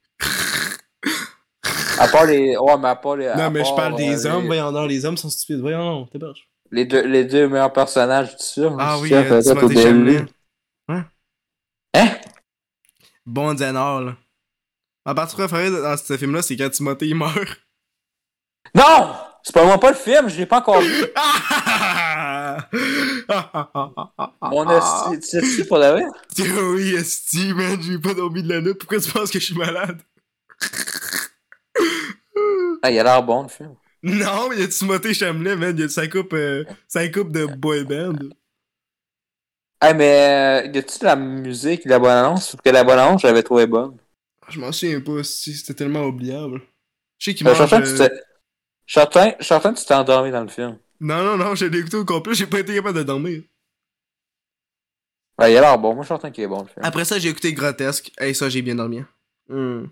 À part les. Ouais, mais à part les. Non, mais je parle des euh, hommes, les- voyons non, les hommes sont stupides, voyons non, t'es barge. Les deux, les deux meilleurs personnages du film. Ah oui, euh, Timothée. Chalamet. Hein? Bon Dianor, là. Ma partie préférée dans ce film-là, c'est quand Timothée il meurt. Non! C'est pas moi pas le film, je l'ai pas encore vu. Mon esti, tu sais-tu pour la vrai? Oui, esti, man, j'ai pas dormi de la nuit. Pourquoi tu penses que je suis malade? Ah, il a l'air bon le film. Non, mais il y a Timothée Chalamet, man. Il y a sa coupe, euh, sa coupe de boy band. Ah, mais euh, y a-tu de la musique, de la bonne annonce? Parce que la bonne annonce, j'avais trouvé bonne. Je m'en souviens pas, c'était tellement oubliable. Je sais qu'il Je mange... euh, je certain- je suis certain que tu t'es endormi dans le film. Non, non, non, je l'ai écouté au complet, j'ai pas été capable de dormir. Ouais, il a l'air bon. Moi, je suis certain qu'il est bon le film. Après ça, j'ai écouté Grotesque. Hey, ça, j'ai bien dormi. Hmm.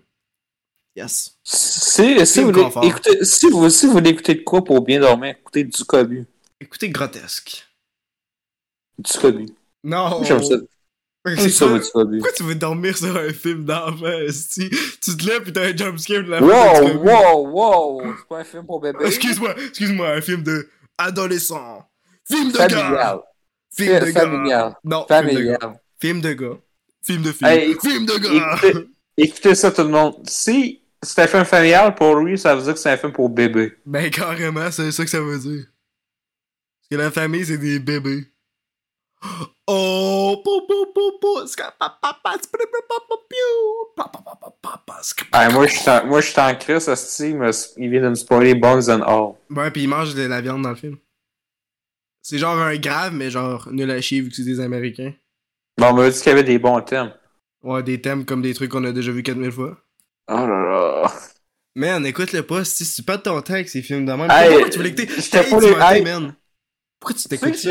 Yes. Si, si, vous écoutez, si, vous, si vous voulez écouter de quoi pour bien dormir, écoutez du Cobu. Écoutez Grotesque. Du Cobu. Non! J'aime ça. C'est ça. Pourquoi tu veux dormir sur un film d'enfant, esti? Tu te lèves pis t'as un jumpscare de la Wow, wow, wow! C'est pas un film pour bébé? Excuse-moi, excuse-moi, un film de adolescent. Film de gars. Film de gars. Non, film de gars. Familial. Film de gars. Film de film. Film de gars. Écoutez, écoutez ça tout le monde. Si c'est un film familial, pour lui, ça veut dire que c'est un film pour bébé. Ben carrément, c'est ça que ça veut dire. Parce que la famille, c'est des bébés. Oh, pou pou Ah, moi, je suis en, moi, je suis en crise, hostie, il il vient de me spoiler Bones and All. Ouais, pis ils mangent de la viande dans le film. C'est genre un grave, mais genre nul à chier vu que c'est des Américains. Bon, on m'a dit qu'il y avait des bons thèmes. Ouais, des thèmes comme des trucs qu'on a déjà vu 4000 fois. Oh là là. Man, écoute-le pas, si tu perds ton temps avec ces films de même. Hey, Pourquoi tu veux l'écouter? j'étais Hey, pas les- hey. Pourquoi tu t'écoutes ça?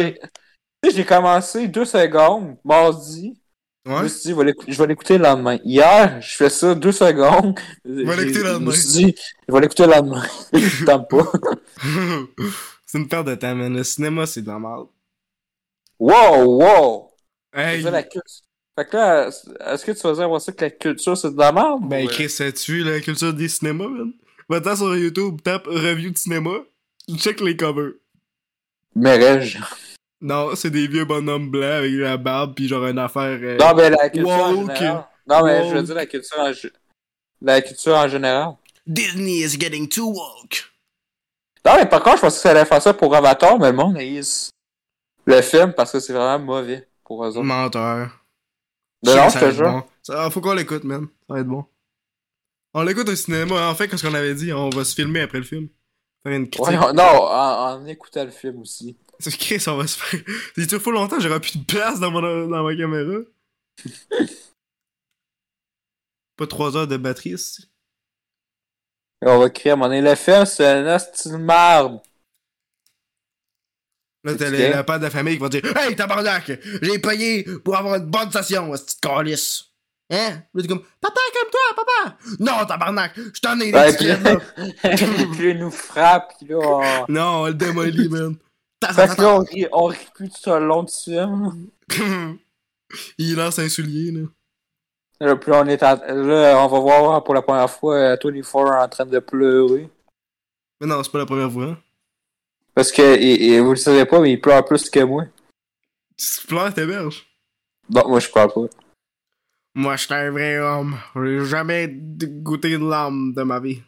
J'ai- commencé deux secondes, mardi. Je me Ouais? suis dit, je vais l'écou- je vais l'écouter le lendemain. Hier, je fais ça deux secondes. va l'écouter le J'ai- lendemain. Je me suis dit, je vais l'écouter le lendemain. Je tente pas. c'est une perte de temps, man. Le cinéma, c'est de la merde. Wow, wow! Hey! La. Fait que là, est-ce que tu vas dire moi ça que la culture c'est de la merde? Ben, euh, Chris, sais-tu la culture des cinémas, man? Va-t'en sur YouTube, tape review de cinéma, check les covers. Mérège. Non, c'est des vieux bonhommes blancs avec la barbe pis genre une affaire. euh, Non, mais la culture en Woke. général. Non, mais je veux dire la culture en, la culture en général. Disney is getting too woke. Non, mais par contre, je pensais que ça allait faire ça pour Avatar, mais le monde haïs le film parce que c'est vraiment mauvais pour eux autres. Menteur. De non, je te jure. bon. Ça, faut qu'on l'écoute, man. Ça va être bon. On l'écoute au cinéma. En fait, comme ce qu'on avait dit, on va se filmer après le film. Faire une critique. Ouais, on- non, en, en écoutant le film aussi. C'est Chris, on va se faire. C'est tout fou longtemps, j'aurai plus de place dans, mon, dans ma caméra. Pas 3 heures de batterie, ici. On va crier à mon film c'est un hostie de marde. Là, t'as les- la part de la famille qui va dire Hey, tabarnak, j'ai payé pour avoir une bonne session, petite calice. Hein? Là, t'es comme Papa, comme toi, papa! Non, tabarnak, je t'en ai des Ouais, puis, là. il nous frappe, puis là, on... Non, on le démolit, man. Fait que là, on rit, on rit plus tout le long du film. Il lance un soulier, là. Là, puis on est en... là, on va voir pour la première fois euh, Tony Ford en train de pleurer. Mais non, c'est pas la première fois. Hein. Parce que, et, et vous le savez pas, mais il pleure plus que moi. Tu pleures, t'héberges? Non, moi je pleure pas. Moi, je suis un vrai homme. J'ai jamais goûté une larme de ma vie.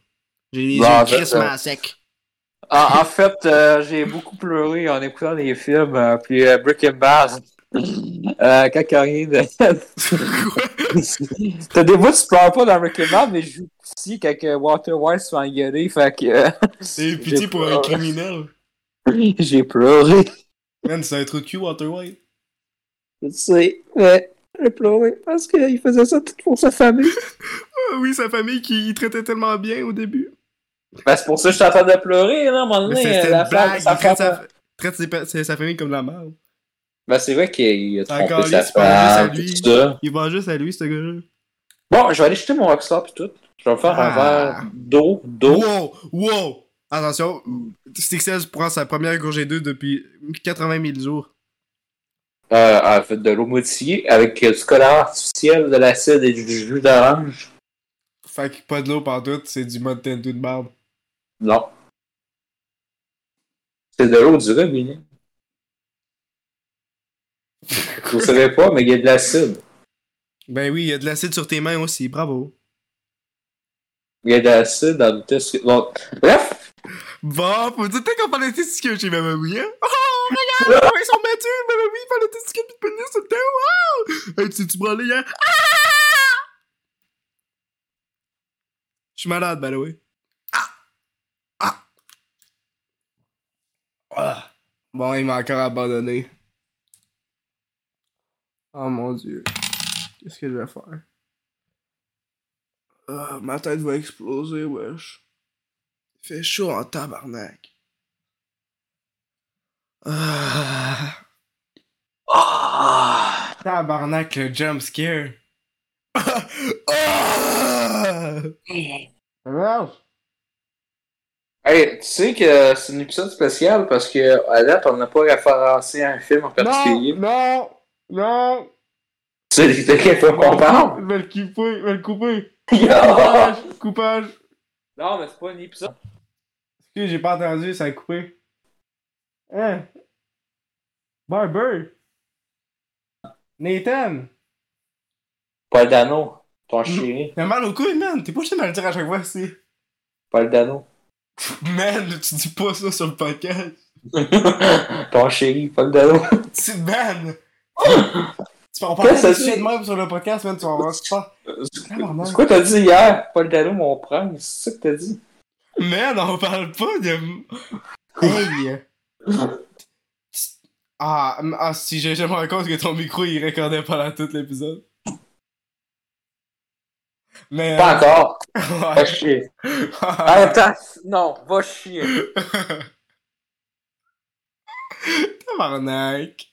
J'ai les Bon, yeux crissement euh, secs. En, en fait, euh, j'ai beaucoup pleuré en écoutant les films, euh, puis euh, Breaking Bad. Euh, quand rien de... T'as des bouts tu pleures pas dans Breaking Bad, mais je joue aussi quand Walter White se fait engueuler, fait que euh, C'est pitié pour un criminel. j'ai pleuré. Man, c'est un trou de cul, Walter White. Je sais, ouais, j'ai pleuré parce qu'il faisait ça tout pour sa famille. Oui, sa famille qui traitait tellement bien au début. Ben, c'est pour ça que je suis en train de pleurer, là, à un moment donné. c'est- la une blague. Il traite sa traite ses sa- famille comme de la merde. Ben, c'est vrai qu'il a trompé Encore sa femme, lui. tout ça. Il va juste à lui, ce gars-là. Bon, je vais aller jeter mon rockstar pis tout. Je vais me faire Ah. un verre d'eau, d'eau. Wow! Wow! Attention, Stixel prend sa première gorgée d'eau depuis 80 000 jours. Euh, en fait, de l'eau modifiée avec euh, du colorant artificiel, de l'acide et du jus d'orange. Fait que pas de l'eau partout, c'est du mode tento de barbe. Non. C'est de l'eau du robinet. Vous savez pas, mais il y a de l'acide. Ben oui, il y a de l'acide sur tes mains aussi, bravo. Il y a de l'acide dans le test. Bon, bref, Bon, faut dire qu'on parle de testicules chez Mamma Mia. Oh, regarde, ils sont matures, Mamma Mia, parle de testicules pis de pénis tout le temps, wow! Hey, tu t'es-tu branlé hier? Ah! Je suis malade, by the way. Ah! Ah! Ah! Bon, il m'a encore abandonné. Oh mon dieu. Qu'est-ce que je vais faire? Ah, ma tête va exploser, wesh. Il fait chaud en tabarnak. Ah, Ah! tabarnak, le jump scare. ah! Hey, tu sais que c'est un épisode spécial parce que à date, on n'a pas référencé un film en particulier. non, non. Tu sais de quel film on parle? Je vais le couper, je vais le couper. Coupage, coupage. Non, mais c'est pas un épisode. Excuse, j'ai pas entendu, ça a coupé. Hein? Barber. Nathan. Paul Dano, ton chéri. T'as mal au couilles, man. T'es pas obligé de me le dire à chaque fois, c'est. Paul Dano. Man, tu dis pas ça sur le podcast. ton chéri, Paul Dano. C'est man. tu vas parler de de même sur le podcast, man. Tu vas voir ça. C'est quoi t'as dit hier? Paul Dano, mon prince, c'est ça que t'as dit? Man, on parle pas de. Hey! Ah, ah si j'ai jamais compte que ton micro il recordait pendant tout l'épisode. Mais. Pas encore. euh, Va ouais. chier. Attends, non, va chier. Tabarnak.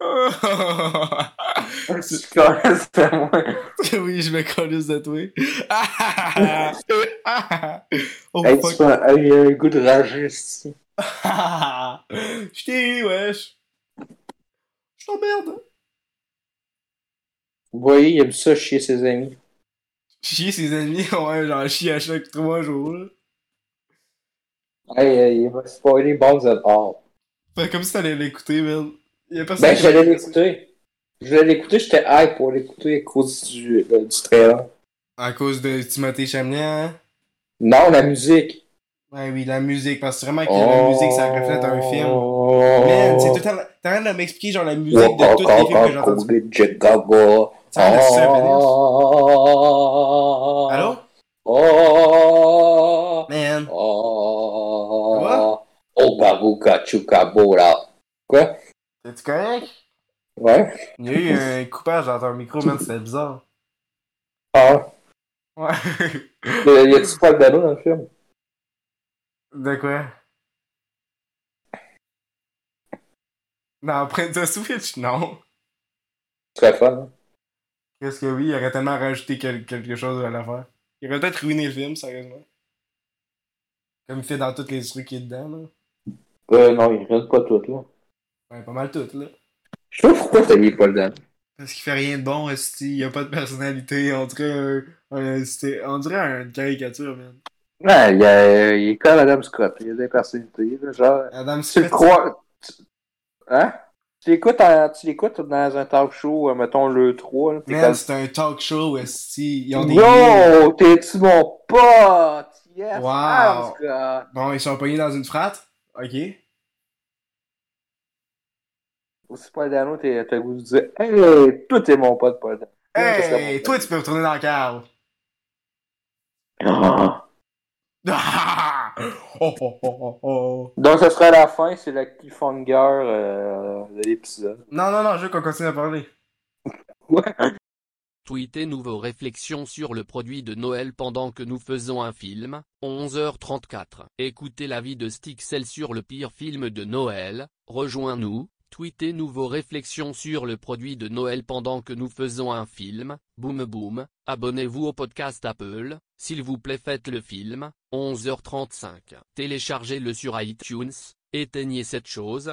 Tu oui, je me calisse de toi. oh Hey, tu fuck. fais hey, il y a un goût de rager, ici. Je t'ai eu, wesh. Je t'emmerde. Vous voyez, il aime ça chier ses amis. Chier ses ennemis, ouais, genre chier à chaque trois jours. Hey, il va spoiler Bones at All. Fait comme si t'allais l'écouter, man. Y'a personne Ben, j'allais l'a l'écouter. Je voulais l'écouter, j'étais hype pour l'écouter à cause du, euh, du trailer. À cause de Timothée Chalamet, hein? Non, la musique. Ouais, oui, la musique, parce que vraiment que la musique, ça reflète un film. Man, c'est tout temps. T'as rien de m'expliquer, genre, la musique de tous les films que j'ai l'air de super Allô? Oh, Man. oh, oh, babuka chukabora. Quoi? T'es-tu correct? Ouais? Il y a eu un coupage dans ton micro, man, c'était bizarre. Ah, Ouais. y a-tu pas de ballon dans le film? de quoi? Non, Princess Switch, non. Très fun, hein? Qu'est-ce que oui, il aurait tellement rajouté quel- quelque chose à l'affaire. Il aurait peut-être ruiné le film, sérieusement. Comme il fait dans tous les trucs qui est dedans, là. Euh, non, il reste pas tout, là. Ouais, pas mal tout, là. Je sais pas pourquoi t'as mis Paul Dan. Parce qu'il fait rien de bon, esti. Il a pas de personnalité. On dirait, un, on dirait une caricature, man. Ouais, il, y a, il est comme Adam Scott. Il y a des personnalités, là, genre. Adam Tu le Scott. crois. tu- Hein? Tu l'écoutes, en- tu l'écoutes dans un talk show, euh, mettons le 3. Là, t'es Man, comme, c'est un talk show, esti. Ils ont des. Yo, t'es-tu mon pote? Yes! Wow. Ah, que, Bon, ils sont pognés dans une frate? Ok. aussi Paul Dano, t'as le goût de dire Hey, toi t'es mon pote, Paul Dano. Hey, toi, tu peux retourner dans la cave. Ah! Oh, oh, oh, oh, oh. Donc, ce sera la fin, c'est le cliffhanger euh, de l'épisode. Non, non, non, je veux qu'on continue à parler. Ouais. Tweetez-nous vos réflexions sur le produit de Noël pendant que nous faisons un film, 11h34. Écoutez l'avis de Stixel sur le pire film de Noël, rejoins-nous, tweetez-nous vos réflexions sur le produit de Noël pendant que nous faisons un film, boum boum, abonnez-vous au podcast Apple, s'il vous plaît faites le film, 11h35. Téléchargez-le sur iTunes, éteignez cette chose,